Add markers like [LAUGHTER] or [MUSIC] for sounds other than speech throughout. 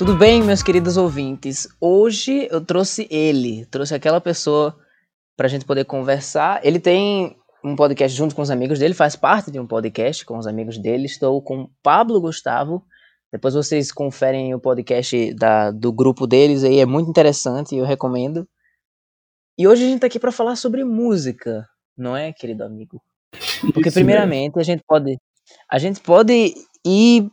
Tudo bem, meus queridos ouvintes? Hoje eu trouxe ele, trouxe aquela pessoa para a gente poder conversar. Ele tem um podcast junto com os amigos dele, faz parte de um podcast com os amigos dele. Estou com Pablo Gustavo. Depois vocês conferem o podcast da, do grupo deles aí, é muito interessante, eu recomendo. E hoje a gente tá aqui para falar sobre música, não é, querido amigo? Porque Isso primeiramente mesmo. a gente pode a gente pode ir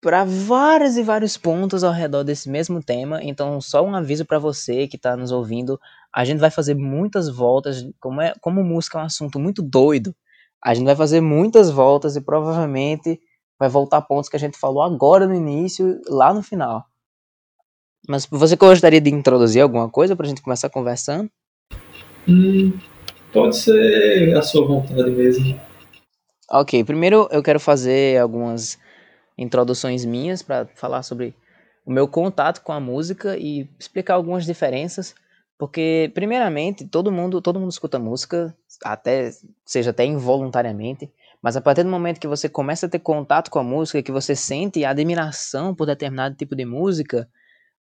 para vários e vários pontos ao redor desse mesmo tema. Então, só um aviso para você que está nos ouvindo, a gente vai fazer muitas voltas, como é, como música é um assunto muito doido. A gente vai fazer muitas voltas e provavelmente vai voltar a pontos que a gente falou agora no início, lá no final. Mas você gostaria de introduzir alguma coisa para a gente começar conversando? Hum, pode ser a sua vontade mesmo. Ok, primeiro eu quero fazer algumas introduções minhas para falar sobre o meu contato com a música e explicar algumas diferenças, porque primeiramente todo mundo todo mundo escuta música, até seja até involuntariamente, mas a partir do momento que você começa a ter contato com a música, que você sente admiração por determinado tipo de música,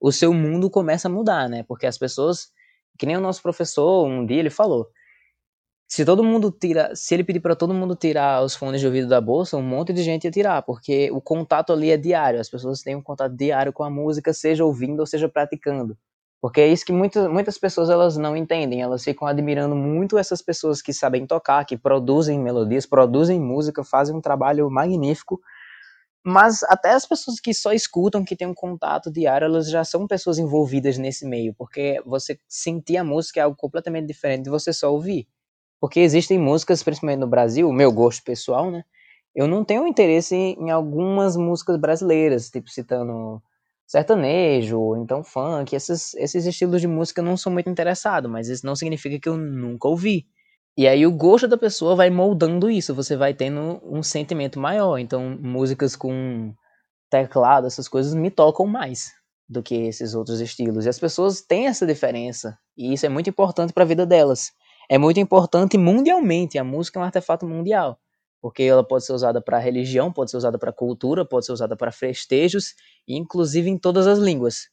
o seu mundo começa a mudar, né? Porque as pessoas, que nem o nosso professor um dia ele falou, se todo mundo tira, se ele pedir para todo mundo tirar os fones de ouvido da bolsa, um monte de gente ia tirar, porque o contato ali é diário, as pessoas têm um contato diário com a música, seja ouvindo ou seja praticando. Porque é isso que muitas, muitas pessoas elas não entendem, elas ficam admirando muito essas pessoas que sabem tocar, que produzem melodias, produzem música, fazem um trabalho magnífico, mas até as pessoas que só escutam, que têm um contato diário, elas já são pessoas envolvidas nesse meio, porque você sentir a música é algo completamente diferente de você só ouvir. Porque existem músicas, principalmente no Brasil, o meu gosto pessoal, né? Eu não tenho interesse em algumas músicas brasileiras, tipo citando sertanejo, então funk, esses, esses estilos de música eu não sou muito interessado, mas isso não significa que eu nunca ouvi. E aí o gosto da pessoa vai moldando isso, você vai tendo um sentimento maior. Então, músicas com teclado, essas coisas me tocam mais do que esses outros estilos. E as pessoas têm essa diferença, e isso é muito importante para a vida delas é muito importante mundialmente. A música é um artefato mundial, porque ela pode ser usada para religião, pode ser usada para cultura, pode ser usada para festejos, inclusive em todas as línguas.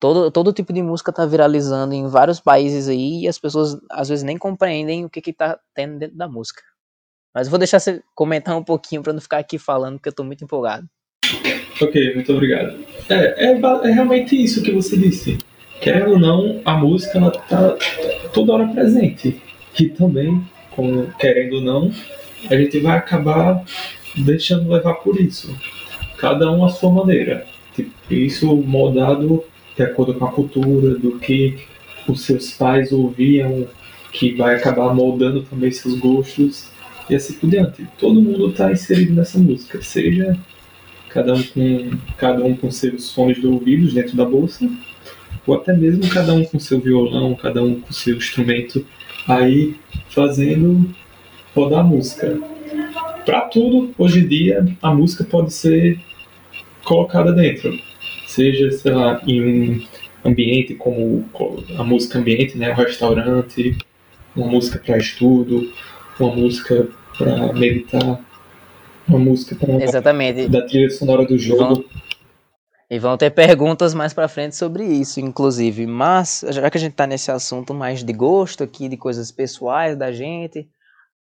Todo, todo tipo de música está viralizando em vários países aí e as pessoas às vezes nem compreendem o que está tendo dentro da música. Mas eu vou deixar você comentar um pouquinho para não ficar aqui falando, porque eu estou muito empolgado. Ok, muito obrigado. É, é, é realmente isso que você disse quer ou não, a música ela tá toda hora presente. E também, como, querendo ou não, a gente vai acabar deixando levar por isso. Cada um a sua maneira. Tipo, isso moldado de acordo com a cultura, do que os seus pais ouviam, que vai acabar moldando também seus gostos e assim por diante. Todo mundo está inserido nessa música, seja cada um com cada um com seus fones de ouvidos dentro da bolsa, ou até mesmo cada um com seu violão, cada um com seu instrumento, aí fazendo rodar a música. Para tudo, hoje em dia, a música pode ser colocada dentro, seja, sei lá, em um ambiente como a música ambiente, né, o restaurante, uma música para estudo, uma música para meditar, uma música para da trilha sonora do jogo. E vão ter perguntas mais para frente sobre isso, inclusive. Mas, já que a gente está nesse assunto mais de gosto aqui, de coisas pessoais da gente,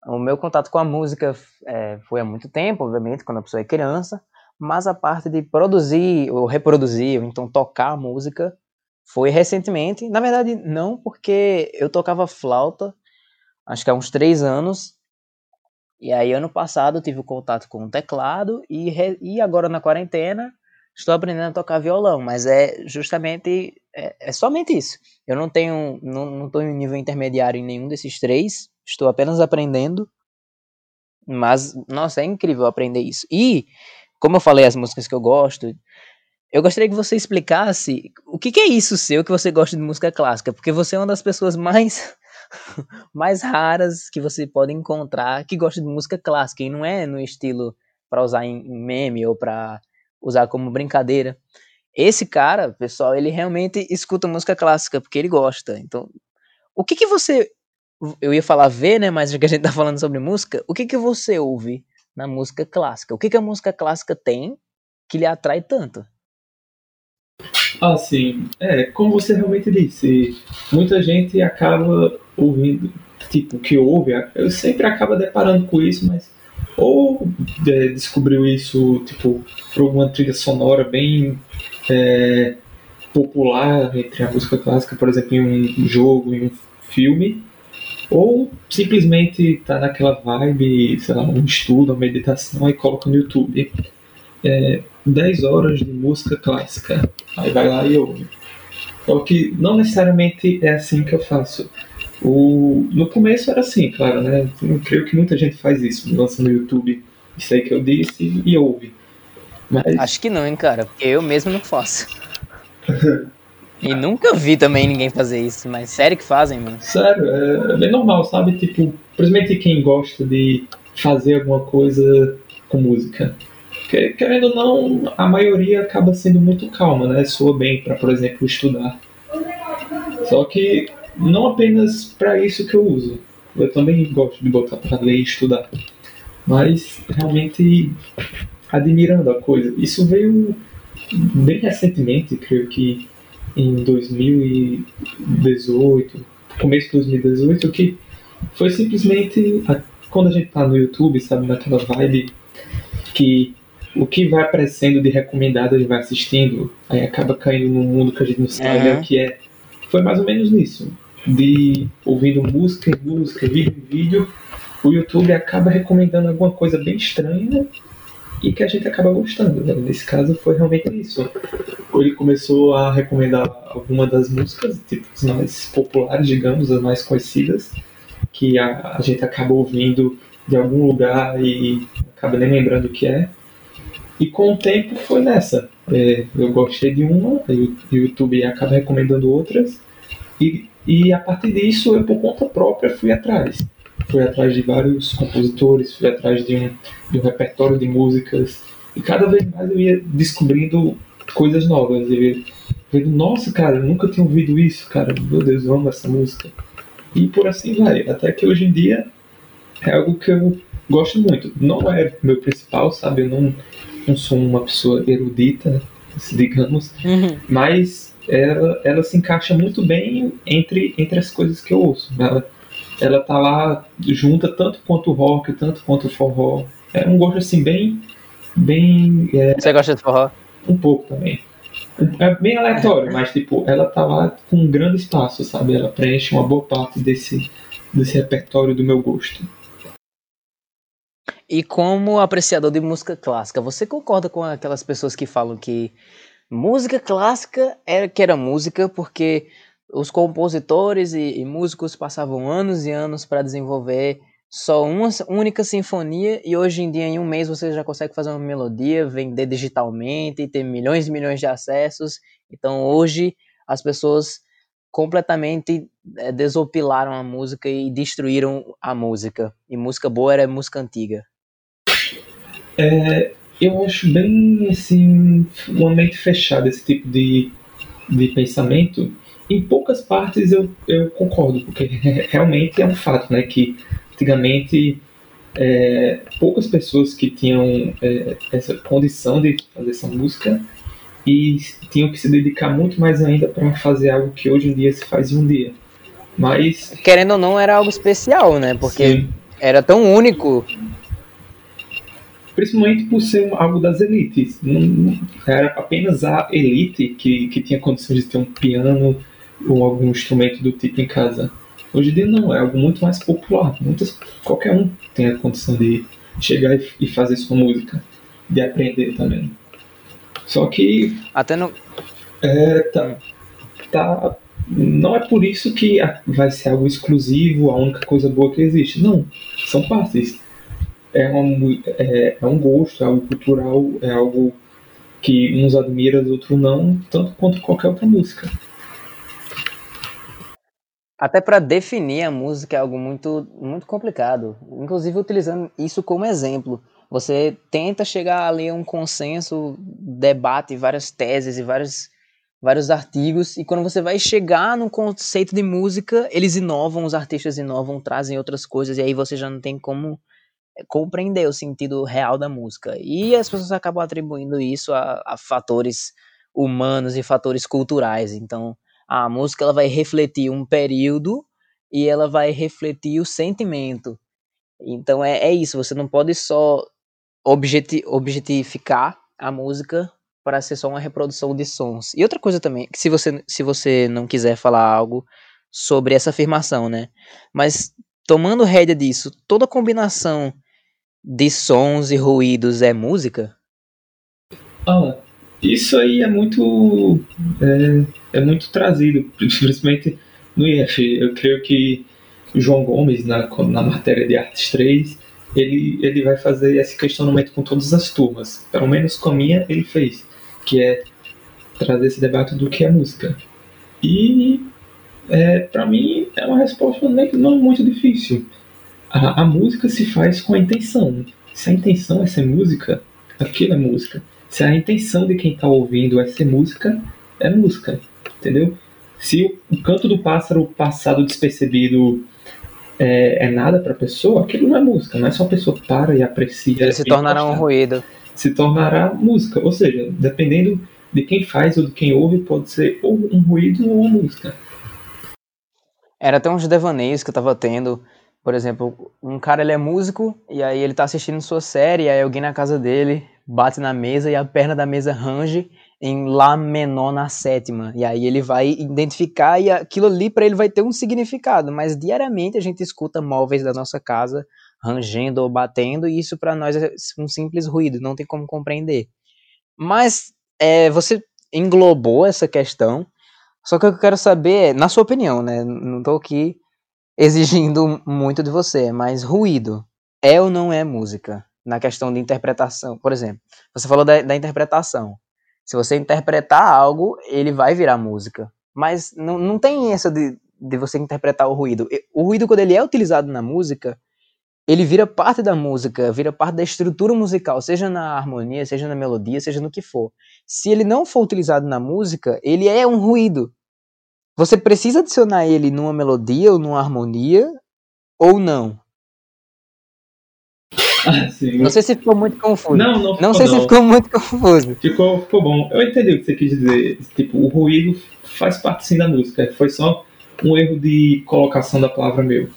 o meu contato com a música é, foi há muito tempo, obviamente, quando a pessoa é criança, mas a parte de produzir, ou reproduzir, ou então tocar a música, foi recentemente. Na verdade, não, porque eu tocava flauta, acho que há uns três anos, e aí ano passado eu tive o contato com o teclado, e, e agora na quarentena estou aprendendo a tocar violão, mas é justamente, é, é somente isso. Eu não tenho, não estou em nível intermediário em nenhum desses três, estou apenas aprendendo, mas, nossa, é incrível aprender isso. E, como eu falei as músicas que eu gosto, eu gostaria que você explicasse o que, que é isso seu que você gosta de música clássica, porque você é uma das pessoas mais [LAUGHS] mais raras que você pode encontrar que gosta de música clássica e não é no estilo para usar em meme ou para usar como brincadeira. Esse cara, pessoal, ele realmente escuta música clássica porque ele gosta. Então, o que que você eu ia falar ver, né, mas já que a gente tá falando sobre música, o que que você ouve na música clássica? O que que a música clássica tem que lhe atrai tanto? Ah, sim. É, como você realmente disse, muita gente acaba ouvindo, tipo, que ouve, eu sempre acaba deparando com isso, mas ou é, descobriu isso, tipo, por uma trilha sonora bem é, popular entre a música clássica, por exemplo, em um jogo, em um filme, ou simplesmente tá naquela vibe, sei lá, um estudo, uma meditação e coloca no YouTube. É, 10 horas de música clássica. Aí vai lá e ouve. Só que não necessariamente é assim que eu faço. O, no começo era assim, claro, né? Eu creio que muita gente faz isso, lança no YouTube isso aí que eu disse e ouve. Mas... Acho que não, hein, cara, porque eu mesmo não faço. e nunca vi também ninguém fazer isso, mas sério que fazem, mano? Sério, é, é bem normal, sabe? Tipo, principalmente quem gosta de fazer alguma coisa com música. Porque, querendo ou não, a maioria acaba sendo muito calma, né? Soa bem para, por exemplo, estudar. Só que não apenas para isso que eu uso. Eu também gosto de botar para ler e estudar. Mas realmente admirando a coisa. Isso veio bem recentemente, creio que em 2018, começo de 2018, que foi simplesmente a, quando a gente tá no YouTube, sabe, naquela vibe que o que vai aparecendo de recomendado a gente vai assistindo, aí acaba caindo num mundo que a gente não sabe uhum. o que é. Foi mais ou menos nisso. De ouvindo música em música, vídeo em vídeo, o YouTube acaba recomendando alguma coisa bem estranha e que a gente acaba gostando. Né? Nesse caso foi realmente isso. Ele começou a recomendar algumas das músicas, tipo, as mais populares, digamos, as mais conhecidas, que a, a gente acaba ouvindo de algum lugar e acaba nem lembrando o que é. E com o tempo foi nessa. É, eu gostei de uma, o YouTube acaba recomendando outras, e, e a partir disso eu, por conta própria, fui atrás. Fui atrás de vários compositores, fui atrás de um, de um repertório de músicas, e cada vez mais eu ia descobrindo coisas novas. Eu ia vendo, nossa, cara, eu nunca tinha ouvido isso, cara, meu Deus, eu amo essa música. E por assim vai. Até que hoje em dia é algo que eu gosto muito. Não é meu principal, sabe? Eu não não sou uma pessoa erudita, digamos, uhum. mas ela, ela se encaixa muito bem entre, entre as coisas que eu ouço. Ela, ela tá lá junta tanto quanto o rock, tanto quanto o forró. É um gosto assim bem. bem é, Você gosta de forró? Um pouco também. É bem aleatório, mas tipo, ela tá lá com um grande espaço, sabe? Ela preenche uma boa parte desse, desse repertório do meu gosto. E como apreciador de música clássica, você concorda com aquelas pessoas que falam que música clássica era que era música porque os compositores e, e músicos passavam anos e anos para desenvolver só uma única sinfonia e hoje em dia em um mês você já consegue fazer uma melodia, vender digitalmente e ter milhões e milhões de acessos. Então hoje as pessoas completamente é, desopilaram a música e destruíram a música. E música boa era música antiga. É, eu acho bem assim, uma mente fechada esse tipo de, de pensamento. Em poucas partes eu, eu concordo, porque [LAUGHS] realmente é um fato, né, que antigamente é, poucas pessoas que tinham é, essa condição de fazer essa música e tinham que se dedicar muito mais ainda para fazer algo que hoje em dia se faz em um dia. Mas querendo ou não era algo especial, né? Porque sim. era tão único principalmente por ser algo das elites. Não, era apenas a elite que, que tinha condições de ter um piano ou algum instrumento do tipo em casa. Hoje em dia não, é algo muito mais popular. Muitas, qualquer um tem a condição de chegar e, e fazer sua música, de aprender também. Só que. Até no. É, tá, tá, não é por isso que vai ser algo exclusivo, a única coisa boa que existe. Não, são partes é, é, é um gosto, é algo cultural, é algo que uns admira, outros não, tanto quanto qualquer outra música. Até para definir a música é algo muito, muito complicado. Inclusive utilizando isso como exemplo. Você tenta chegar ali a um consenso, debate várias teses e vários, vários artigos, e quando você vai chegar no conceito de música, eles inovam, os artistas inovam, trazem outras coisas, e aí você já não tem como compreender o sentido real da música. E as pessoas acabam atribuindo isso a, a fatores humanos e fatores culturais. Então, a música ela vai refletir um período e ela vai refletir o sentimento. Então é, é isso, você não pode só objeti objetificar a música para ser só uma reprodução de sons. E outra coisa também, que se você, se você não quiser falar algo sobre essa afirmação, né? Mas tomando rédea disso, toda combinação de sons e ruídos é música? Ah, isso aí é muito é, é muito trazido, principalmente no IF. Eu creio que João Gomes, na, na matéria de Artes 3, ele, ele vai fazer esse questionamento com todas as turmas. Pelo menos com a minha, ele fez, que é trazer esse debate do que é música. E, é, para mim, é uma resposta não muito difícil. A, a música se faz com a intenção. Se a intenção é ser música, aquilo é música. Se a intenção de quem está ouvindo é ser música, é música, entendeu? Se o canto do pássaro passado despercebido é, é nada para a pessoa, aquilo não é música, não é só a pessoa para e aprecia. Ele se tornará um ruído. Se tornará música, ou seja, dependendo de quem faz ou de quem ouve, pode ser ou um ruído ou uma música. Era até uns devaneios que eu tava tendo. Por exemplo, um cara ele é músico e aí ele tá assistindo sua série, e aí alguém na casa dele bate na mesa e a perna da mesa range em Lá menor na sétima. E aí ele vai identificar e aquilo ali para ele vai ter um significado. Mas diariamente a gente escuta móveis da nossa casa rangendo ou batendo, e isso para nós é um simples ruído, não tem como compreender. Mas é, você englobou essa questão, só que o que eu quero saber é, na sua opinião, né? Não estou aqui exigindo muito de você, mas ruído é ou não é música? Na questão de interpretação, por exemplo, você falou da, da interpretação. Se você interpretar algo, ele vai virar música. Mas não, não tem essa de, de você interpretar o ruído. O ruído, quando ele é utilizado na música, ele vira parte da música, vira parte da estrutura musical, seja na harmonia, seja na melodia, seja no que for. Se ele não for utilizado na música, ele é um ruído. Você precisa adicionar ele numa melodia ou numa harmonia ou não. Ah. Não sei se ficou muito confuso. Não, não, não sei não. se ficou muito confuso. Ficou, ficou bom. Eu entendi o que você quis dizer. Tipo, o ruído faz parte sim da música. Foi só um erro de colocação da palavra meu.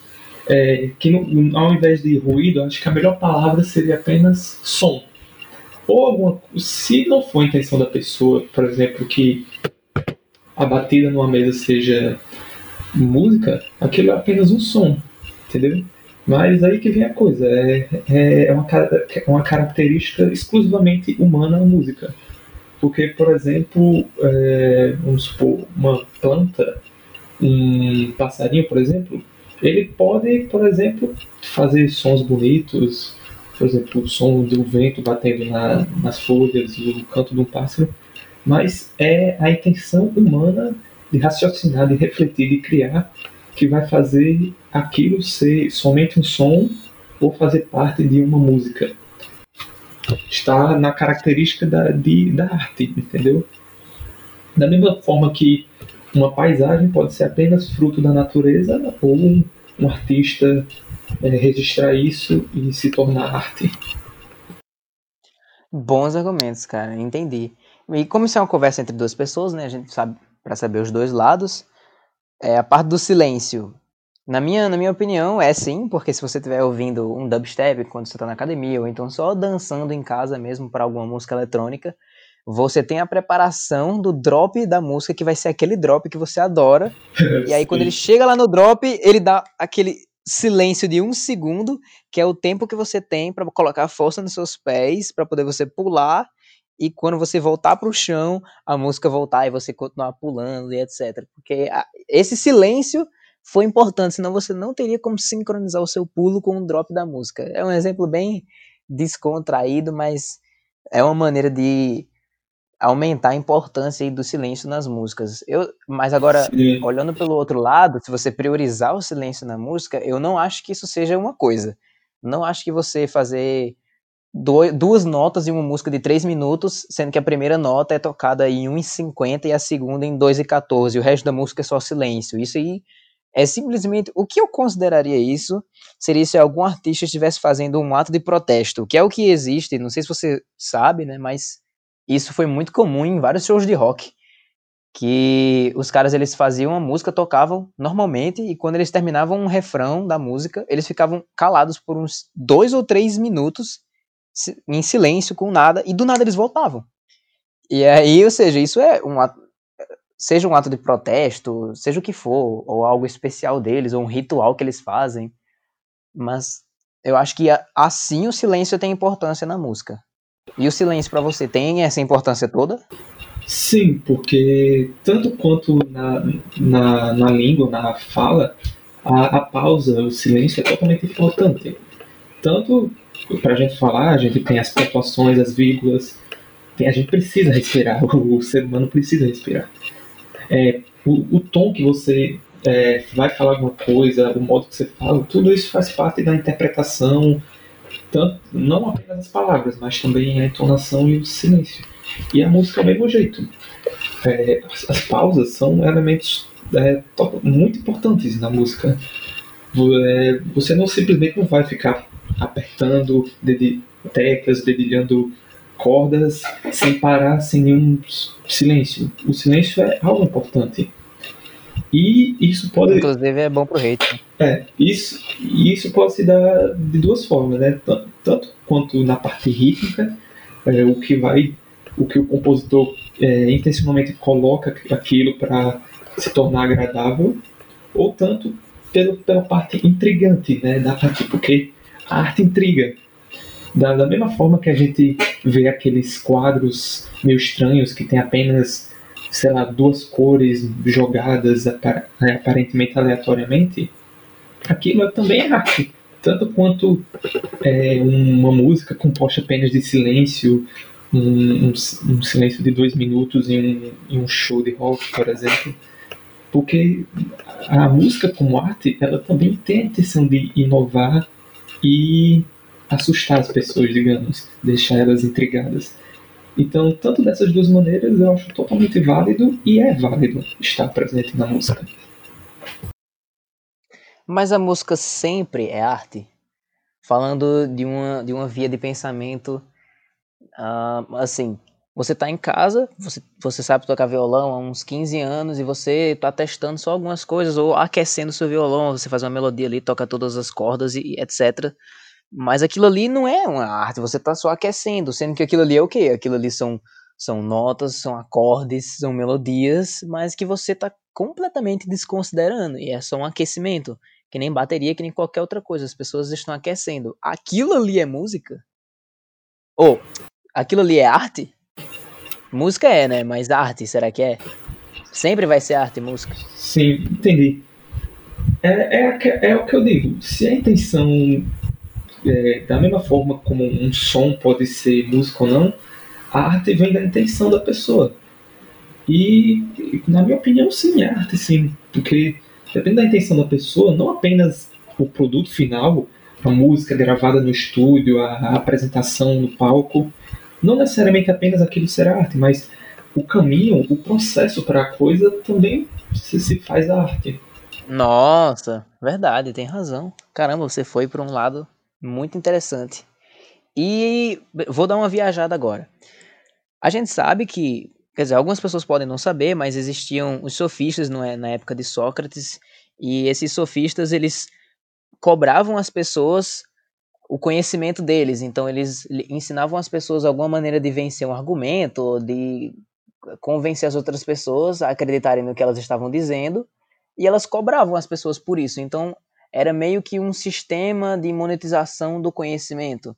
É, que no, ao invés de ruído, acho que a melhor palavra seria apenas som. Ou alguma, se não for a intenção da pessoa, por exemplo, que a batida numa mesa seja música, aquilo é apenas um som, entendeu? Mas aí que vem a coisa, é, é, é uma, é uma característica exclusivamente humana a música. Porque, por exemplo, é, vamos supor, uma planta, um passarinho, por exemplo, ele pode, por exemplo, fazer sons bonitos, por exemplo, o som do vento batendo na, nas folhas, o canto de um pássaro, mas é a intenção humana de raciocinar, de refletir, de criar que vai fazer aquilo ser somente um som ou fazer parte de uma música. Está na característica da, de, da arte, entendeu? Da mesma forma que uma paisagem pode ser apenas fruto da natureza ou um, um artista é, registrar isso e se tornar arte. Bons argumentos, cara, entendi. E como isso é uma conversa entre duas pessoas, né? A gente sabe para saber os dois lados. É, a parte do silêncio. Na minha, na minha opinião, é sim, porque se você estiver ouvindo um dubstep quando você está na academia, ou então só dançando em casa mesmo para alguma música eletrônica, você tem a preparação do drop da música, que vai ser aquele drop que você adora. e aí, quando ele [LAUGHS] chega lá no drop, ele dá aquele silêncio de um segundo, que é o tempo que você tem para colocar força nos seus pés, para poder você pular e quando você voltar para o chão, a música voltar e você continuar pulando e etc. Porque esse silêncio foi importante, senão você não teria como sincronizar o seu pulo com o drop da música. É um exemplo bem descontraído, mas é uma maneira de aumentar a importância do silêncio nas músicas. Eu, mas agora, Sim. olhando pelo outro lado, se você priorizar o silêncio na música, eu não acho que isso seja uma coisa. Não acho que você fazer duas notas em uma música de 3 minutos, sendo que a primeira nota é tocada em 1,50 e a segunda em 2,14, e o resto da música é só silêncio. Isso aí é simplesmente. O que eu consideraria isso seria se algum artista estivesse fazendo um ato de protesto, que é o que existe, não sei se você sabe, né, mas isso foi muito comum em vários shows de rock, que os caras eles faziam a música, tocavam normalmente e quando eles terminavam um refrão da música, eles ficavam calados por uns dois ou três minutos em silêncio, com nada, e do nada eles voltavam. E aí, ou seja, isso é um ato, seja um ato de protesto, seja o que for, ou algo especial deles, ou um ritual que eles fazem, mas eu acho que assim o silêncio tem importância na música. E o silêncio para você tem essa importância toda? Sim, porque tanto quanto na, na, na língua, na fala, a, a pausa, o silêncio é totalmente importante. Tanto para a gente falar, a gente tem as pontuações, as vírgulas, tem, a gente precisa respirar, o, [LAUGHS] o ser humano precisa respirar. É, o, o tom que você é, vai falar alguma coisa, o modo que você fala, tudo isso faz parte da interpretação, tanto, não apenas as palavras, mas também a entonação e o silêncio. E a música é o mesmo jeito. É, as, as, pausas são elementos é, muito importantes na música. É, você não simplesmente não vai ficar apertando teclas, dedilhando cordas sem parar, sem nenhum silêncio. O silêncio é algo importante. E isso pode. Inclusive é bom pro hate. É, isso, isso pode se dar de duas formas, né? Tanto, tanto quanto na parte rítmica, é, o que vai. O que o compositor é, intencionalmente coloca aquilo para se tornar agradável, ou tanto pelo, pela parte intrigante, né? Da parte, porque a arte intriga. Da, da mesma forma que a gente vê aqueles quadros meio estranhos que tem apenas sei lá, duas cores jogadas né, aparentemente aleatoriamente, aquilo também é arte. Tanto quanto é, uma música composta apenas de silêncio, um, um, um silêncio de dois minutos em um, em um show de rock, por exemplo. Porque a música como arte, ela também tem a intenção de inovar e assustar as pessoas, digamos, deixar elas intrigadas. Então, tanto dessas duas maneiras, eu acho totalmente válido e é válido estar presente na música. Mas a música sempre é arte? Falando de uma, de uma via de pensamento, uh, assim, você está em casa, você, você sabe tocar violão há uns 15 anos e você está testando só algumas coisas ou aquecendo seu violão, você faz uma melodia ali, toca todas as cordas e etc. Mas aquilo ali não é uma arte, você está só aquecendo, sendo que aquilo ali é o quê? Aquilo ali são, são notas, são acordes, são melodias, mas que você está completamente desconsiderando, e é só um aquecimento, que nem bateria, que nem qualquer outra coisa, as pessoas estão aquecendo. Aquilo ali é música? Ou, aquilo ali é arte? Música é, né? Mas arte, será que é? Sempre vai ser arte música? Sim, entendi. É, é, é o que eu digo. Se a intenção é, da mesma forma como um som pode ser música ou não, a arte vem da intenção da pessoa. E, na minha opinião, sim, é arte sim. Porque depende da intenção da pessoa, não apenas o produto final, a música gravada no estúdio, a, a apresentação no palco, não necessariamente apenas aquilo ser arte, mas o caminho, o processo para a coisa também se, se faz arte. Nossa, verdade, tem razão. Caramba, você foi para um lado muito interessante. E vou dar uma viajada agora. A gente sabe que, quer dizer, algumas pessoas podem não saber, mas existiam os sofistas é, na época de Sócrates, e esses sofistas eles cobravam as pessoas o conhecimento deles, então eles ensinavam as pessoas alguma maneira de vencer um argumento, de convencer as outras pessoas a acreditarem no que elas estavam dizendo, e elas cobravam as pessoas por isso. Então era meio que um sistema de monetização do conhecimento.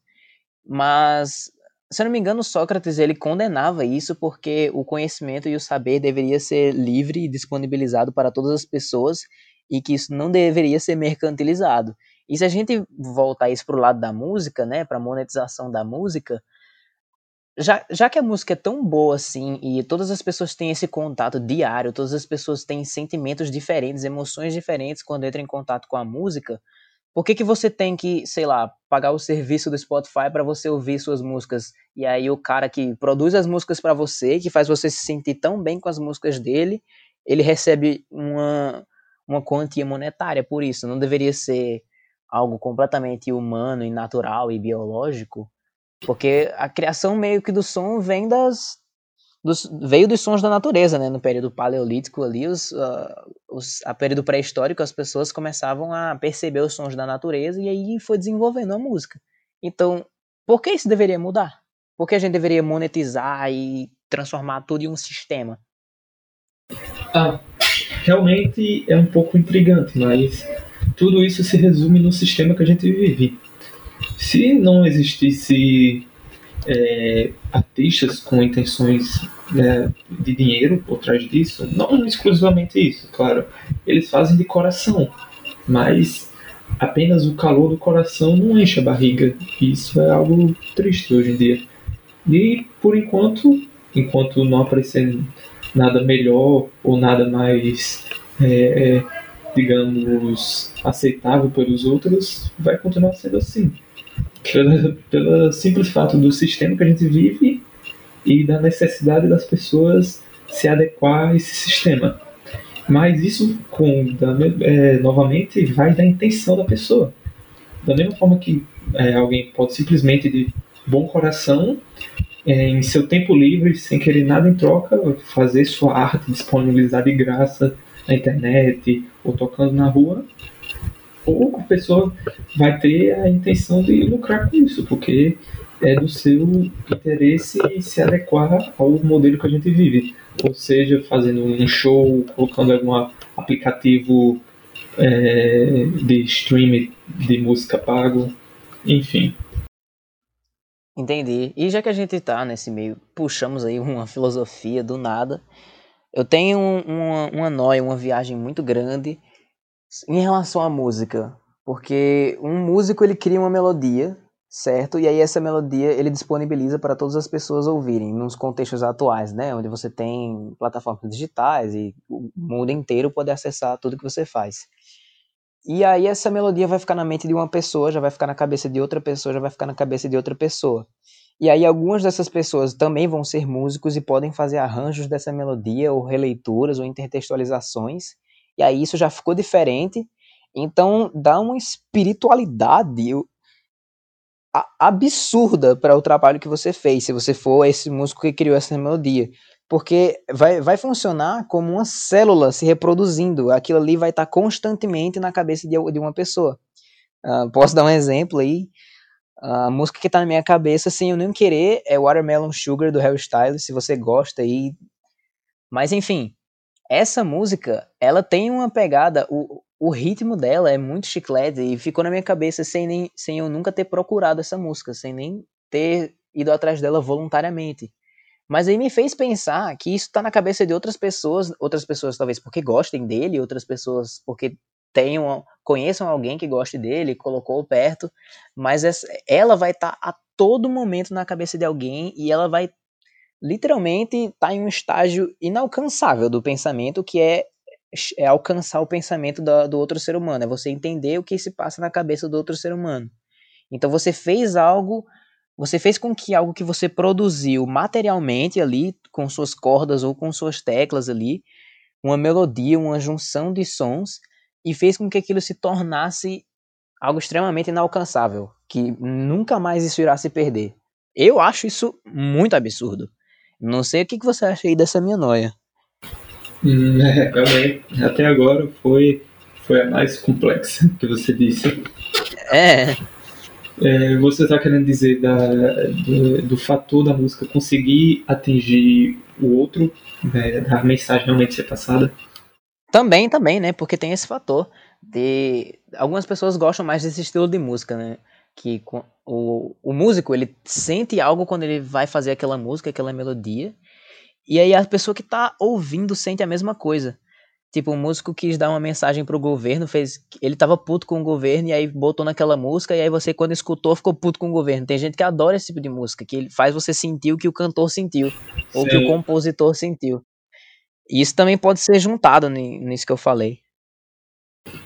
Mas, se eu não me engano, Sócrates ele condenava isso porque o conhecimento e o saber deveria ser livre e disponibilizado para todas as pessoas e que isso não deveria ser mercantilizado. E se a gente voltar isso para o lado da música, né, para a monetização da música, já, já que a música é tão boa assim e todas as pessoas têm esse contato diário, todas as pessoas têm sentimentos diferentes, emoções diferentes quando entram em contato com a música, por que, que você tem que, sei lá, pagar o serviço do Spotify para você ouvir suas músicas? E aí o cara que produz as músicas para você, que faz você se sentir tão bem com as músicas dele, ele recebe uma, uma quantia monetária por isso. Não deveria ser algo completamente humano e natural e biológico? Porque a criação meio que do som vem das, dos, veio dos sons da natureza, né? No período paleolítico ali, os, uh, os, a período pré-histórico, as pessoas começavam a perceber os sons da natureza e aí foi desenvolvendo a música. Então, por que isso deveria mudar? Por que a gente deveria monetizar e transformar tudo em um sistema? Ah, realmente é um pouco intrigante, mas tudo isso se resume no sistema que a gente vive. Se não existisse é, artistas com intenções né, de dinheiro por trás disso, não exclusivamente isso, claro, eles fazem de coração, mas apenas o calor do coração não enche a barriga. Isso é algo triste hoje em dia. E por enquanto, enquanto não aparecer nada melhor ou nada mais, é, é digamos, aceitável pelos outros, vai continuar sendo assim pelo, pelo simples fato do sistema que a gente vive e da necessidade das pessoas se adequar a esse sistema. Mas isso, com, da, é, novamente, vai da intenção da pessoa. Da mesma forma que é, alguém pode simplesmente, de bom coração, é, em seu tempo livre, sem querer nada em troca, fazer sua arte, disponibilizar de graça na internet ou tocando na rua, ou a pessoa vai ter a intenção de lucrar com isso, porque é do seu interesse se adequar ao modelo que a gente vive. Ou seja, fazendo um show, colocando algum aplicativo é, de streaming de música pago, enfim. Entendi. E já que a gente tá nesse meio, puxamos aí uma filosofia do nada. Eu tenho uma, uma noia, uma viagem muito grande em relação à música, porque um músico ele cria uma melodia, certo? E aí essa melodia ele disponibiliza para todas as pessoas ouvirem, nos contextos atuais, né? Onde você tem plataformas digitais e o mundo inteiro pode acessar tudo que você faz. E aí essa melodia vai ficar na mente de uma pessoa, já vai ficar na cabeça de outra pessoa, já vai ficar na cabeça de outra pessoa. E aí algumas dessas pessoas também vão ser músicos e podem fazer arranjos dessa melodia, ou releituras, ou intertextualizações. E aí isso já ficou diferente. Então dá uma espiritualidade absurda para o trabalho que você fez, se você for esse músico que criou essa melodia. Porque vai, vai funcionar como uma célula se reproduzindo. Aquilo ali vai estar constantemente na cabeça de, de uma pessoa. Uh, posso dar um exemplo aí? A música que está na minha cabeça, sem eu nem querer, é Watermelon Sugar do Harry Styles, se você gosta aí. Mas enfim, essa música, ela tem uma pegada, o, o ritmo dela é muito chiclete e ficou na minha cabeça sem, nem, sem eu nunca ter procurado essa música, sem nem ter ido atrás dela voluntariamente. Mas aí me fez pensar que isso está na cabeça de outras pessoas, outras pessoas talvez porque gostem dele, outras pessoas porque tenham, conheçam alguém que goste dele, colocou perto, mas essa, ela vai estar tá a todo momento na cabeça de alguém e ela vai literalmente está em um estágio inalcançável do pensamento, que é, é alcançar o pensamento do, do outro ser humano, é você entender o que se passa na cabeça do outro ser humano. Então você fez algo, você fez com que algo que você produziu materialmente ali, com suas cordas ou com suas teclas ali, uma melodia, uma junção de sons, e fez com que aquilo se tornasse algo extremamente inalcançável, que nunca mais isso irá se perder. Eu acho isso muito absurdo. Não sei o que, você acha aí dessa minha noia. Hum, [LAUGHS] é, também, até agora foi, foi a mais complexa que você disse. É. é você está querendo dizer da, do, do, fator da música conseguir atingir o outro, né, a mensagem realmente ser passada? Também, também, né? Porque tem esse fator de algumas pessoas gostam mais desse estilo de música, né? que o, o músico ele sente algo quando ele vai fazer aquela música, aquela melodia, e aí a pessoa que tá ouvindo sente a mesma coisa. Tipo, um músico quis dar uma mensagem pro governo, fez. Ele tava puto com o governo e aí botou naquela música, e aí você, quando escutou, ficou puto com o governo. Tem gente que adora esse tipo de música, que ele faz você sentir o que o cantor sentiu, ou que o compositor sentiu. E isso também pode ser juntado nisso que eu falei.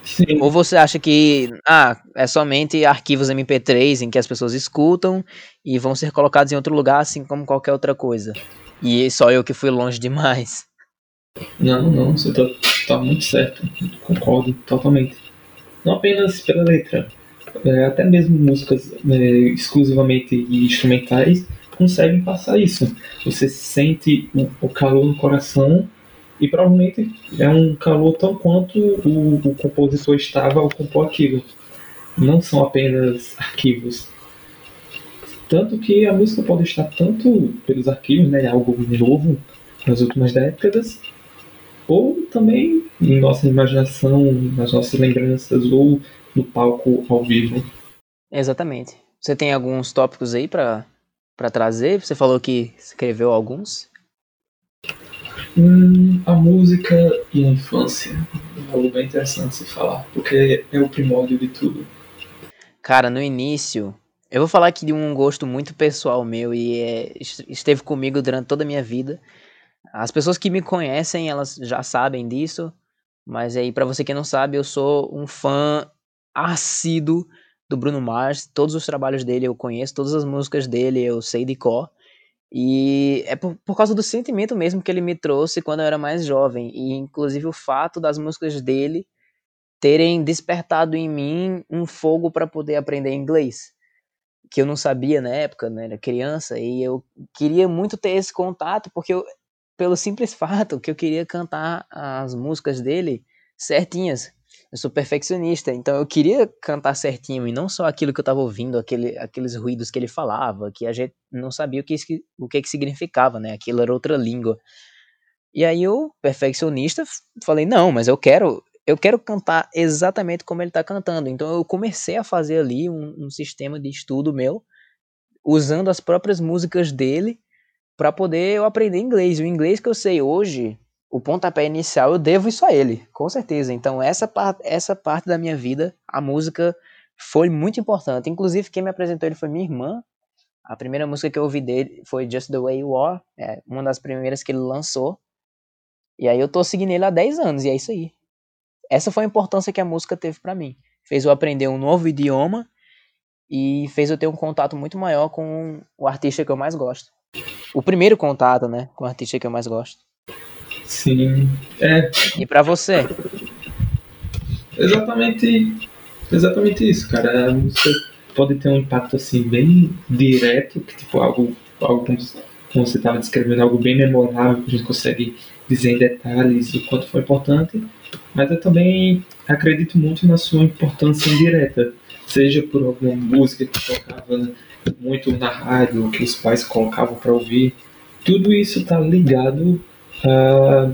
Sim. Ou você acha que ah, é somente arquivos MP3 em que as pessoas escutam e vão ser colocados em outro lugar, assim como qualquer outra coisa? E só eu que fui longe demais. Não, não, você tá, tá muito certo. Concordo totalmente. Não apenas pela letra, é, até mesmo músicas é, exclusivamente instrumentais conseguem passar isso. Você sente o, o calor no coração e provavelmente é um calor tão quanto o, o compositor estava ao compor aquilo. Não são apenas arquivos. Tanto que a música pode estar tanto pelos arquivos, né, algo novo nas últimas décadas, ou também em nossa imaginação, nas nossas lembranças, ou no palco ao vivo. Exatamente. Você tem alguns tópicos aí para trazer? Você falou que escreveu alguns. Hum, a música e a infância. É algo bem interessante se falar, porque é o primórdio de tudo. Cara, no início, eu vou falar aqui de um gosto muito pessoal meu e é, esteve comigo durante toda a minha vida. As pessoas que me conhecem, elas já sabem disso, mas aí para você que não sabe, eu sou um fã assíduo do Bruno Mars. Todos os trabalhos dele eu conheço, todas as músicas dele eu sei de cor. E é por, por causa do sentimento mesmo que ele me trouxe quando eu era mais jovem. E inclusive o fato das músicas dele terem despertado em mim um fogo para poder aprender inglês que eu não sabia na época, né, era criança, e eu queria muito ter esse contato, porque eu, pelo simples [LAUGHS] fato que eu queria cantar as músicas dele certinhas. Eu sou perfeccionista, então eu queria cantar certinho e não só aquilo que eu estava ouvindo, aquele, aqueles ruídos que ele falava, que a gente não sabia o que, o que, que significava, né? Aquilo era outra língua. E aí eu, perfeccionista, falei, não, mas eu quero, eu quero cantar exatamente como ele está cantando. Então eu comecei a fazer ali um, um sistema de estudo meu, usando as próprias músicas dele, para poder eu aprender inglês. O inglês que eu sei hoje, o pontapé inicial, eu devo isso a ele, com certeza. Então essa, part, essa parte da minha vida, a música foi muito importante. Inclusive quem me apresentou ele foi minha irmã. A primeira música que eu ouvi dele foi Just the Way You Are, é uma das primeiras que ele lançou. E aí eu tô seguindo ele há 10 anos, e é isso aí. Essa foi a importância que a música teve para mim. Fez eu aprender um novo idioma e fez eu ter um contato muito maior com o artista que eu mais gosto. O primeiro contato, né, com o artista que eu mais gosto. Sim. É. E para você? Exatamente, exatamente isso, cara. A música pode ter um impacto assim bem direto, que tipo algo, algo como, você estava descrevendo, algo bem memorável que a gente consegue dizer em detalhes o quanto foi importante mas eu também acredito muito na sua importância indireta, seja por alguma música que tocava muito na rádio, que os pais colocavam para ouvir. Tudo isso está ligado a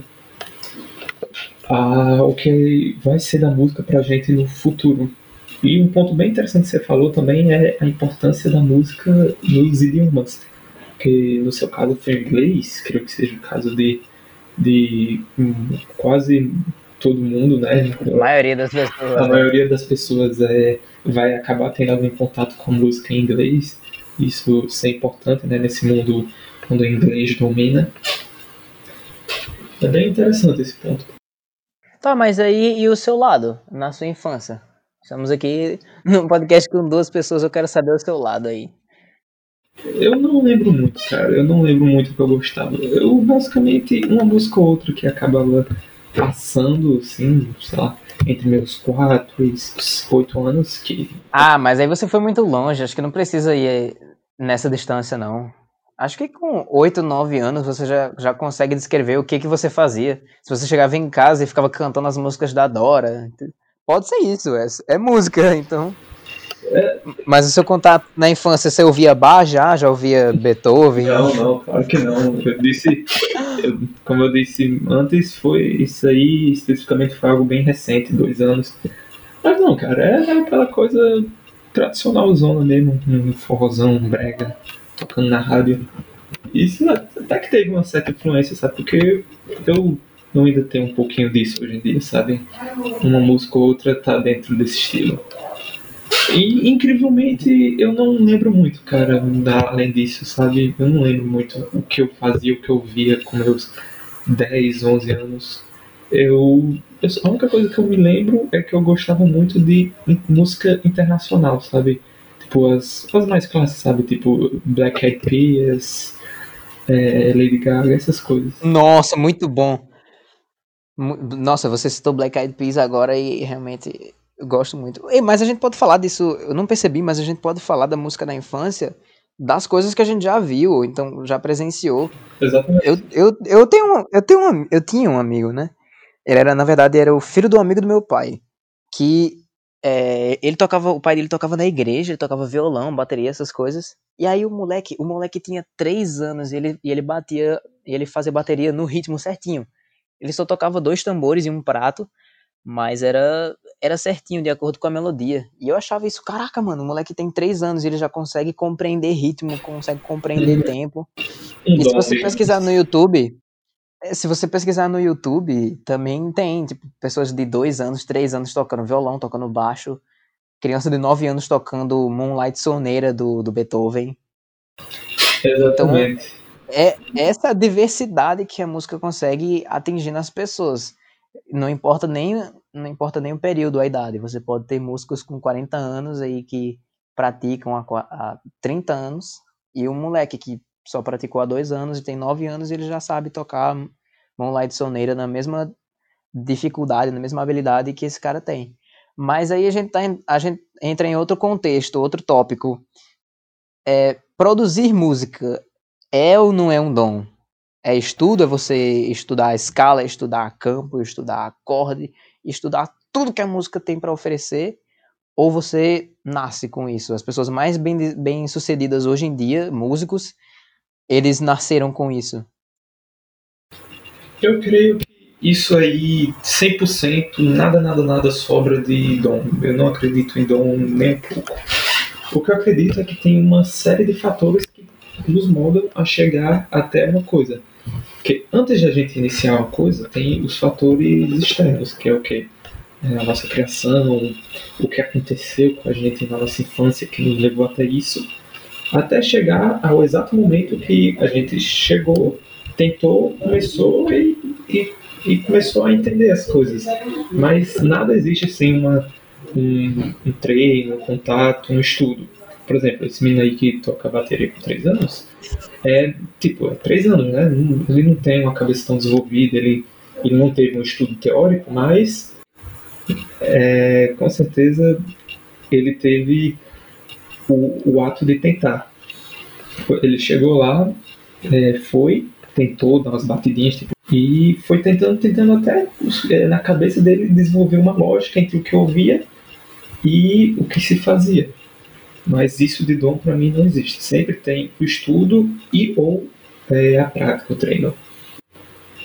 o que vai ser da música para a gente no futuro. E um ponto bem interessante que você falou também é a importância da música nos idiomas. Que no seu caso foi inglês, creio que seja o caso de, de um, quase todo mundo, né? A maioria das pessoas. A né? maioria das pessoas é, vai acabar tendo algum contato com música em inglês. Isso, isso é importante, né? Nesse mundo quando o inglês domina. É bem interessante esse ponto. Tá, mas aí e o seu lado, na sua infância? Estamos aqui [LAUGHS] num podcast com duas pessoas, eu quero saber o seu lado aí. Eu não lembro muito, cara. Eu não lembro muito o que eu gostava. Eu, basicamente, uma música ou outra que acabava passando, assim, sei lá, entre meus 4 e 8 anos que. Ah, mas aí você foi muito longe, acho que não precisa ir nessa distância, não. Acho que com 8, 9 anos você já, já consegue descrever o que, que você fazia. Se você chegava em casa e ficava cantando as músicas da Dora. Pode ser isso, é, é música, [LAUGHS] então. É... Mas o seu contato na infância, você ouvia Bach já? Já ouvia Beethoven? Não, não, claro que não. Eu disse, eu, como eu disse antes, foi isso aí especificamente foi algo bem recente, dois anos. Mas não, cara, é aquela coisa tradicional zona mesmo, um forrozão, um brega, tocando na rádio. Isso até que teve uma certa influência, sabe? Porque eu, ainda tenho um pouquinho disso hoje em dia, sabe? Uma música ou outra tá dentro desse estilo. E incrivelmente eu não lembro muito, cara, além disso, sabe? Eu não lembro muito o que eu fazia, o que eu via com meus 10, 11 anos. Eu, eu, a única coisa que eu me lembro é que eu gostava muito de música internacional, sabe? Tipo, as, as mais clássicas, sabe? Tipo, Black Eyed Peas, é, Lady Gaga, essas coisas. Nossa, muito bom. Nossa, você citou Black Eyed Peas agora e realmente eu gosto muito. Ei, mas a gente pode falar disso, eu não percebi, mas a gente pode falar da música da infância das coisas que a gente já viu, então já presenciou. Exatamente. Eu, eu, eu, tenho, um, eu, tenho um, eu tinha um amigo, né? Ele era, na verdade, era o filho do amigo do meu pai. Que é, ele tocava, o pai dele tocava na igreja, ele tocava violão, bateria, essas coisas. E aí o moleque, o moleque tinha três anos e ele, e ele batia, e ele fazia bateria no ritmo certinho. Ele só tocava dois tambores e um prato, mas era, era certinho, de acordo com a melodia. E eu achava isso, caraca, mano, o moleque tem três anos e ele já consegue compreender ritmo, consegue compreender tempo. E se você pesquisar no YouTube, se você pesquisar no YouTube, também tem, tipo, pessoas de dois anos, três anos tocando violão, tocando baixo, criança de nove anos tocando Moonlight Soneira do, do Beethoven. Exatamente. Então, é essa diversidade que a música consegue atingir nas pessoas. Não importa nem, não importa nem o período, a idade. Você pode ter músicos com 40 anos aí que praticam há, há 30 anos, e um moleque que só praticou há dois anos e tem nove anos, ele já sabe tocar Moonlight Soneira na mesma dificuldade, na mesma habilidade que esse cara tem. Mas aí a gente, tá em, a gente entra em outro contexto, outro tópico. É, produzir música é ou não é um dom? É estudo, é você estudar a escala, estudar campo, estudar acorde, estudar tudo que a música tem para oferecer, ou você nasce com isso? As pessoas mais bem, bem sucedidas hoje em dia, músicos, eles nasceram com isso? Eu creio que isso aí, 100%, nada, nada, nada sobra de dom. Eu não acredito em dom nem um pouco. O que eu acredito é que tem uma série de fatores que nos moldam a chegar até uma coisa. Porque antes de a gente iniciar uma coisa, tem os fatores externos, que é o que? É a nossa criação, o que aconteceu com a gente na nossa infância que nos levou até isso até chegar ao exato momento que a gente chegou, tentou, começou e, e, e começou a entender as coisas. Mas nada existe sem uma, um, um treino, um contato, um estudo. Por exemplo, esse menino aí que toca bateria com 3 anos, é tipo, é 3 anos, né? Ele não tem uma cabeça tão desenvolvida, ele, ele não teve um estudo teórico, mas é, com certeza ele teve o, o ato de tentar. Ele chegou lá, é, foi, tentou dar umas batidinhas tipo, e foi tentando, tentando até é, na cabeça dele desenvolver uma lógica entre o que ouvia e o que se fazia. Mas isso de dom para mim não existe. Sempre tem o estudo e ou é, a prática, o treino.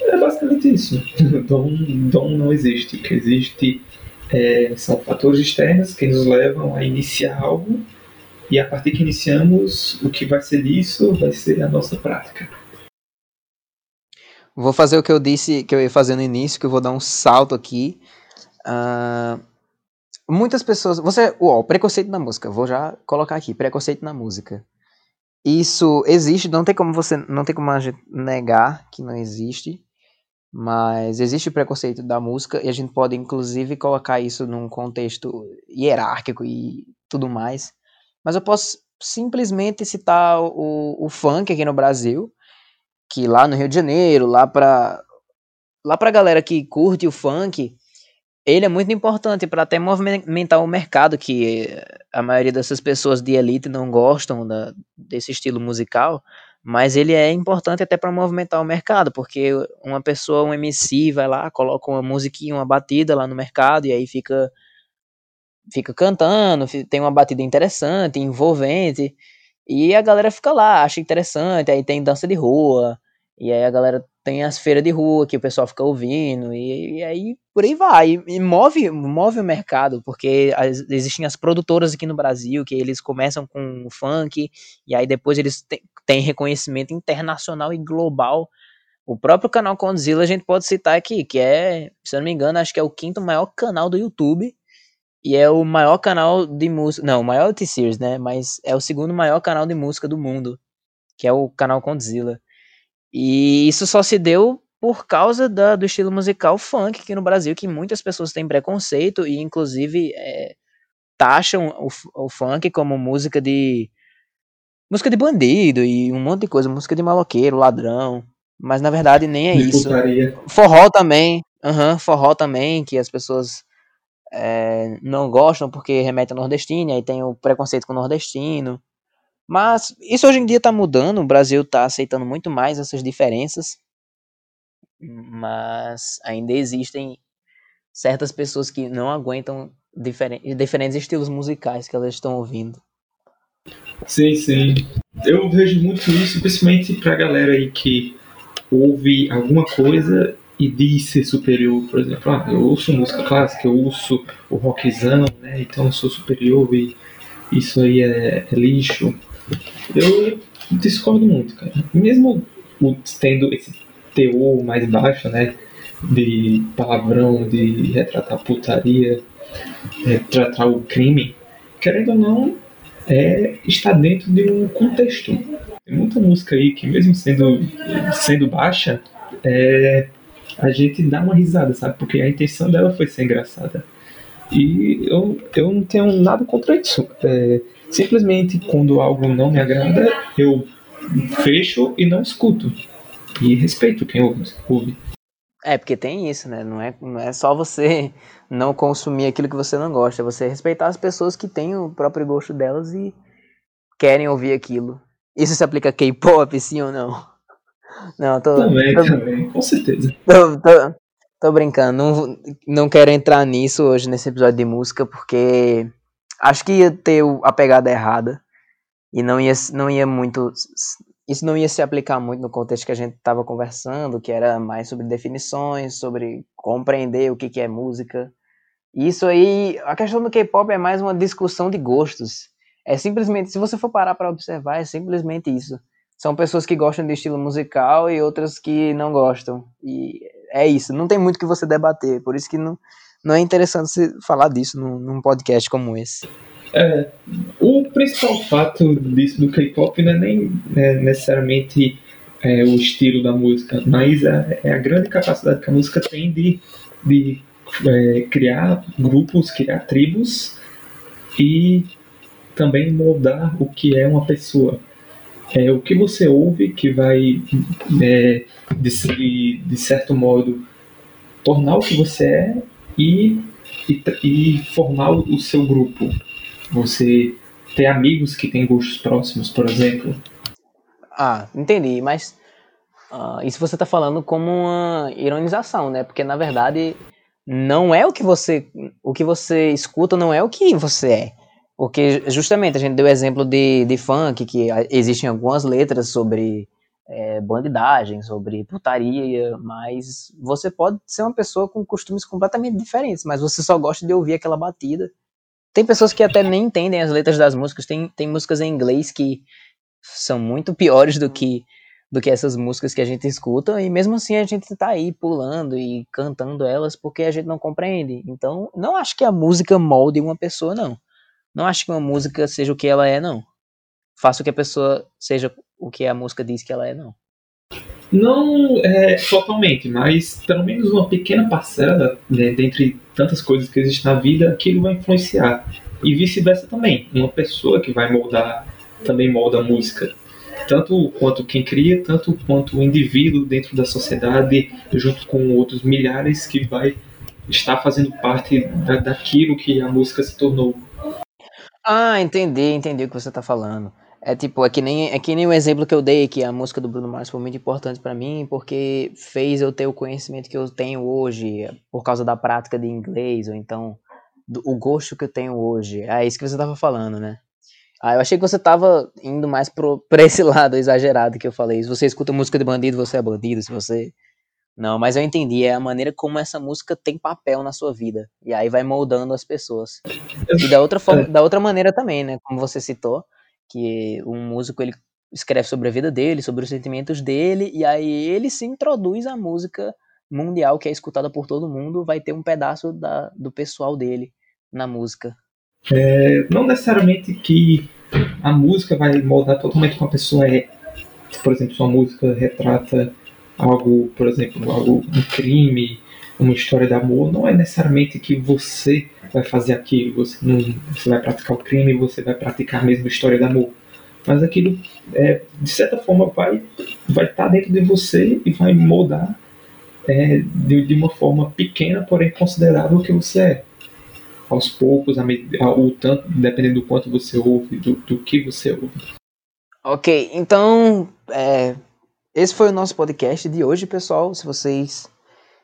É basicamente isso. [LAUGHS] dom, dom não existe. O que existe é, são fatores externos que nos levam a iniciar algo e a partir que iniciamos, o que vai ser disso vai ser a nossa prática. Vou fazer o que eu disse que eu ia fazer no início, que eu vou dar um salto aqui. Uh, muitas pessoas. Você. Uau, preconceito na música. Vou já colocar aqui, preconceito na música. Isso existe, não tem como você. Não tem como a gente negar que não existe. Mas existe o preconceito da música e a gente pode inclusive colocar isso num contexto hierárquico e tudo mais. Mas eu posso simplesmente citar o, o funk aqui no Brasil, que lá no Rio de Janeiro, lá pra, lá pra galera que curte o funk, ele é muito importante para até movimentar o mercado, que a maioria dessas pessoas de elite não gostam da, desse estilo musical, mas ele é importante até para movimentar o mercado, porque uma pessoa, um MC, vai lá, coloca uma musiquinha, uma batida lá no mercado, e aí fica fica cantando, tem uma batida interessante, envolvente, e a galera fica lá, acha interessante, aí tem dança de rua, e aí a galera tem as feiras de rua que o pessoal fica ouvindo, e, e aí por aí vai, e, move, move o mercado, porque as, existem as produtoras aqui no Brasil, que eles começam com funk, e aí depois eles têm reconhecimento internacional e global, o próprio canal Condzilla a gente pode citar aqui, que é, se eu não me engano, acho que é o quinto maior canal do YouTube, e é o maior canal de música. Não, o maior T-Series, né? Mas é o segundo maior canal de música do mundo. Que é o canal Condzilla. E isso só se deu por causa da, do estilo musical funk aqui no Brasil, que muitas pessoas têm preconceito e, inclusive, é, taxam o, o funk como música de. música de bandido e um monte de coisa, música de maloqueiro, ladrão. Mas na verdade nem é isso. Forró também. Aham, uhum, forró também, que as pessoas é, não gostam porque remete ao nordestino, aí tem o preconceito com o nordestino. Mas isso hoje em dia está mudando, o Brasil está aceitando muito mais essas diferenças, mas ainda existem certas pessoas que não aguentam diferentes estilos musicais que elas estão ouvindo. Sim, sim. Eu vejo muito isso, principalmente pra galera aí que ouve alguma coisa e diz ser superior, por exemplo, ah, eu ouço música clássica, eu ouço o rockzão, né? Então eu sou superior e isso aí é, é lixo. Eu discordo muito, cara. Mesmo tendo esse teor mais baixo, né? De palavrão, de retratar putaria, retratar o crime, querendo ou não, é, está dentro de um contexto. Tem muita música aí que, mesmo sendo, sendo baixa, é, a gente dá uma risada, sabe? Porque a intenção dela foi ser engraçada. E eu, eu não tenho nada contra isso. É, simplesmente, quando algo não me agrada, eu fecho e não escuto. E respeito quem ouve. É, porque tem isso, né? Não é, não é só você [LAUGHS] não consumir aquilo que você não gosta, é você respeitar as pessoas que têm o próprio gosto delas e querem ouvir aquilo. Isso se aplica a K-pop, sim ou não? Não, tô. Também, tô, também, com certeza. Tô, tô, tô brincando, não, não quero entrar nisso hoje nesse episódio de música, porque acho que ia ter a pegada errada e não ia, não ia muito isso não ia se aplicar muito no contexto que a gente estava conversando, que era mais sobre definições, sobre compreender o que, que é música. Isso aí, a questão do K-pop é mais uma discussão de gostos. É simplesmente, se você for parar para observar, é simplesmente isso. São pessoas que gostam de estilo musical e outras que não gostam. E é isso, não tem muito que você debater. Por isso que não, não é interessante você falar disso num, num podcast como esse. É, o principal fato disso do K-pop não é nem é, necessariamente é, o estilo da música, mas é, é, a grande capacidade que a música tem de, de é, criar grupos, criar tribos e também moldar o que é uma pessoa. É o que você ouve que vai, é, de, de certo modo, tornar o que você é e, e, e formar o seu grupo você ter amigos que têm gostos próximos, por exemplo. Ah, entendi, mas uh, isso você está falando como uma ironização, né? Porque na verdade não é o que você o que você escuta, não é o que você é. Porque justamente a gente deu exemplo de, de funk, que existem algumas letras sobre é, bandidagem, sobre putaria, mas você pode ser uma pessoa com costumes completamente diferentes, mas você só gosta de ouvir aquela batida tem pessoas que até nem entendem as letras das músicas. Tem, tem músicas em inglês que são muito piores do que, do que essas músicas que a gente escuta. E mesmo assim a gente tá aí pulando e cantando elas porque a gente não compreende. Então, não acho que a música molde uma pessoa, não. Não acho que uma música seja o que ela é, não. Faça que a pessoa seja o que a música diz que ela é, não. Não é, totalmente, mas pelo menos uma pequena parcela, né, dentre tantas coisas que existem na vida, aquilo vai influenciar. E vice-versa também. Uma pessoa que vai moldar, também molda a música. Tanto quanto quem cria, tanto quanto o indivíduo dentro da sociedade, junto com outros milhares que vai estar fazendo parte da, daquilo que a música se tornou. Ah, entendi, entendi o que você está falando. É tipo, é que nem, é que nem o exemplo que eu dei, que a música do Bruno Mars foi muito importante para mim, porque fez eu ter o conhecimento que eu tenho hoje, por causa da prática de inglês, ou então do, o gosto que eu tenho hoje. É isso que você tava falando, né? Ah, eu achei que você tava indo mais pro, [LAUGHS] pra esse lado exagerado que eu falei. Se você escuta música de bandido, você é bandido. Se você. Não, mas eu entendi. É a maneira como essa música tem papel na sua vida. E aí vai moldando as pessoas. E da outra, forma, da outra maneira também, né? Como você citou que um músico ele escreve sobre a vida dele, sobre os sentimentos dele, e aí ele se introduz à música mundial que é escutada por todo mundo, vai ter um pedaço da, do pessoal dele na música. É, não necessariamente que a música vai moldar totalmente como a pessoa é. Por exemplo, sua música retrata algo, por exemplo, algo, um crime, uma história de amor, não é necessariamente que você vai fazer aquilo, você, não, você vai praticar o crime, você vai praticar a mesma história de amor. Mas aquilo, é, de certa forma, vai vai estar tá dentro de você e vai moldar é, de, de, uma forma pequena, porém considerável, o que você é. Aos poucos, a, o tanto, dependendo do quanto você ouve, do, do que você ouve. Ok, então é, esse foi o nosso podcast de hoje, pessoal. Se vocês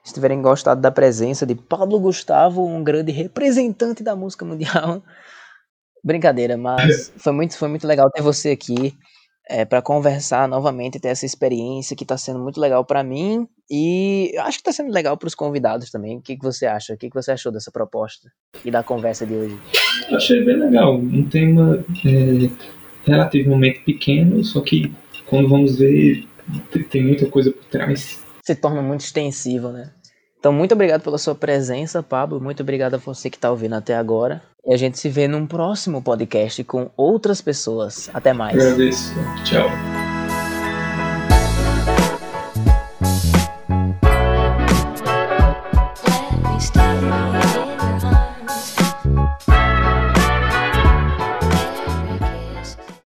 estiverem gostado da presença de Pablo Gustavo, um grande representante da música mundial. [LAUGHS] Brincadeira, mas foi muito, foi muito legal ter você aqui é, para conversar novamente, ter essa experiência que está sendo muito legal para mim e eu acho que está sendo legal para os convidados também. O que, que você acha? O que, que você achou dessa proposta e da conversa de hoje? Eu achei bem legal. Um tema é, relativamente pequeno, só que quando vamos ver, tem muita coisa por trás. Se torna muito extensivo, né? Então, muito obrigado pela sua presença, Pablo. Muito obrigado a você que está ouvindo até agora. E a gente se vê num próximo podcast com outras pessoas. Até mais. Agradeço. Tchau.